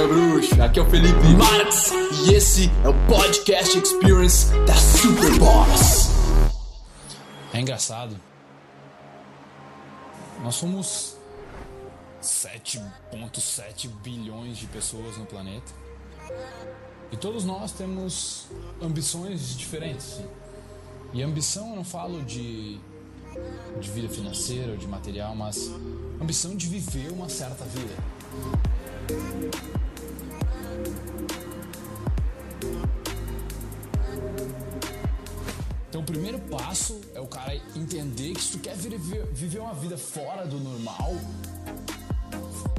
meu bruxo? Aqui é o Felipe Marx e esse é o Podcast Experience da Superboss. É engraçado. Nós somos 7,7 bilhões de pessoas no planeta. E todos nós temos ambições diferentes. E ambição eu não falo de, de vida financeira ou de material, mas ambição de viver uma certa vida. Então, o primeiro passo é o cara entender que se tu quer viver, uma vida fora do normal,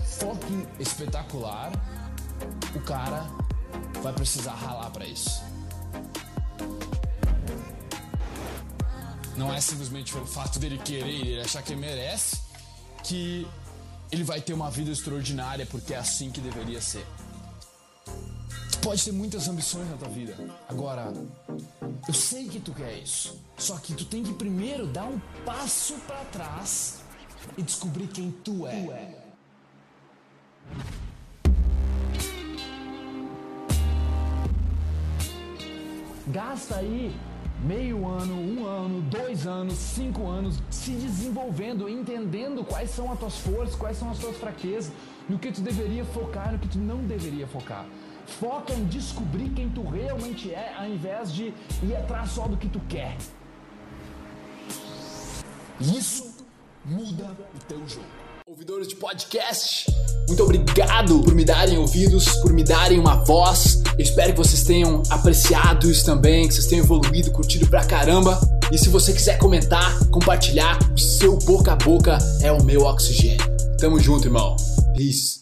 fucking espetacular, o cara vai precisar ralar para isso. Não é simplesmente pelo fato dele querer ele achar que ele merece que ele vai ter uma vida extraordinária porque é assim que deveria ser. Tu pode ter muitas ambições na tua vida. Agora, eu sei que tu quer isso. Só que tu tem que primeiro dar um passo para trás e descobrir quem tu é. Gasta aí meio ano, um ano, dois anos, cinco anos se desenvolvendo, entendendo quais são as tuas forças, quais são as tuas fraquezas, no que tu deveria focar, no que tu não deveria focar. Foca em descobrir quem tu realmente é, ao invés de ir atrás só do que tu quer. Isso muda o teu jogo. Ouvidores de podcast, muito obrigado por me darem ouvidos, por me darem uma voz. Eu espero que vocês tenham apreciado isso também, que vocês tenham evoluído, curtido pra caramba. E se você quiser comentar, compartilhar, o seu boca a boca é o meu oxigênio. Tamo junto, irmão. Peace.